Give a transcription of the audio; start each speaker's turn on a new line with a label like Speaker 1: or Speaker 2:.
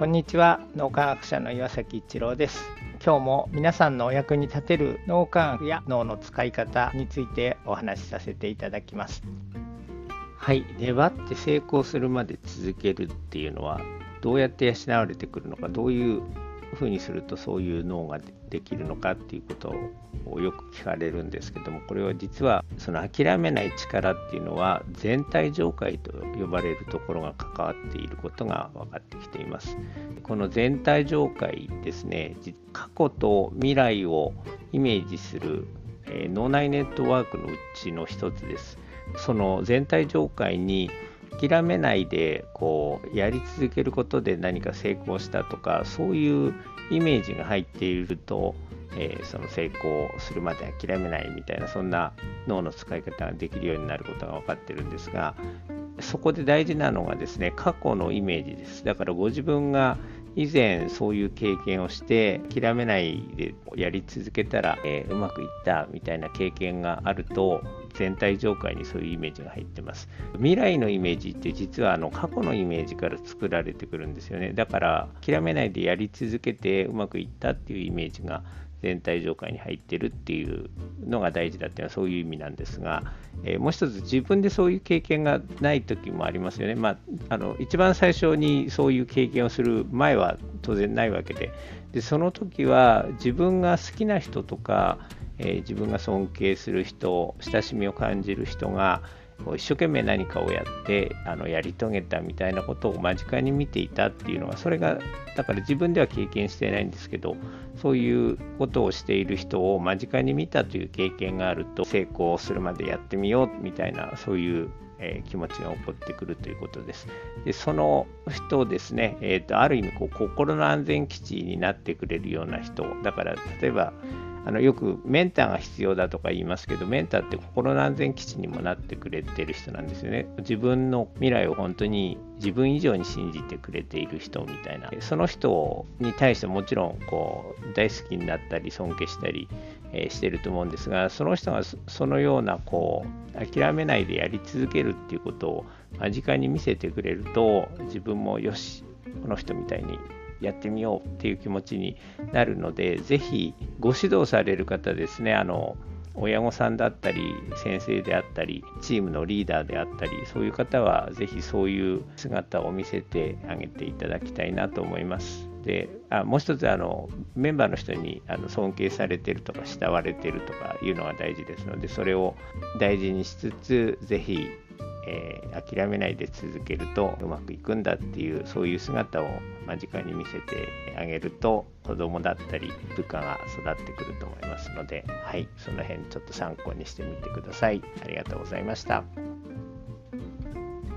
Speaker 1: こんにちは。脳科学者の岩崎一郎です。今日も皆さんのお役に立てる脳科学や脳の使い方についてお話しさせていただきます。はい。粘って成功するまで続けるっていうのはどうやって養われてくるのかどういうふうにするとそういう脳ができるのかっていうことをよく聞かれるんですけどもこれは実はその諦めない力っていうのは全体上界と呼ばれるところが関わっていることが分かってきています。この全体上界ですね過去と未来をイメージする、脳内ネットワークのうちの一つです。その全体上界に諦めないでこうやり続けることで何か成功したとかそういうイメージが入っていると、えー、その成功するまで諦めないみたいなそんな脳の使い方ができるようになることが分かってるんですがそこで大事なのがですね過去のイメージです。だからご自分が以前そういう経験をして諦めないでやり続けたら、えー、うまくいったみたいな経験があると全体上界にそういうイメージが入ってます。未来のイメージって実はあの過去のイメージから作られてくるんですよね。だから諦めないでやり続けてうまくいったっていうイメージが全体上界に入ってるっていうのが大事だっていうのはそういう意味なんですが、えー、もう一つ自分でそういう経験がない時もありますよね。まあ、あの一番最初にそういう経験をする前は当然ないわけででその時は自分が好きな人とかえ、自分が尊敬する人親しみを感じる人が一生懸命何かをやってあのやり遂げたみたいなことを間近に見ていたっていうのはそれがだから自分では経験してないんですけどそういうことをしている人を間近に見たという経験があると成功するまでやってみようみたいなそういうえ気持ちが起こってくるということです。でその人ですね、えー、とある意味こう心の安全基地になってくれるような人だから例えばあのよくメンターが必要だとか言いますけどメンターって心の安全基地にもなってくれてる人なんですよね。自分の未来を本当に自分以上に信じてくれている人みたいな。その人に対してもちろんこう大好きになったり尊敬したり、してると思うんですがその人がそのようなこう諦めないでやり続けるっていうことを間近に見せてくれると自分もよしこの人みたいにやってみようっていう気持ちになるので、ぜひご指導される方ですね、あの親御さんだったり、先生であったり、チームのリーダーであったり、そういう方はぜひそういう姿を見せてあげていただきたいなと思います。であもう一つあのメンバーの人にあの尊敬されてるとか慕われてるとかいうのが大事ですのでそれを大事にしつつぜひえー、諦めないで続けるとうまくいくんだっていうそういう姿を間近に見せてあげると子供だったり部下が育ってくると思いますのではいその辺ちょっと参考にしてみてください。ありがとうございました。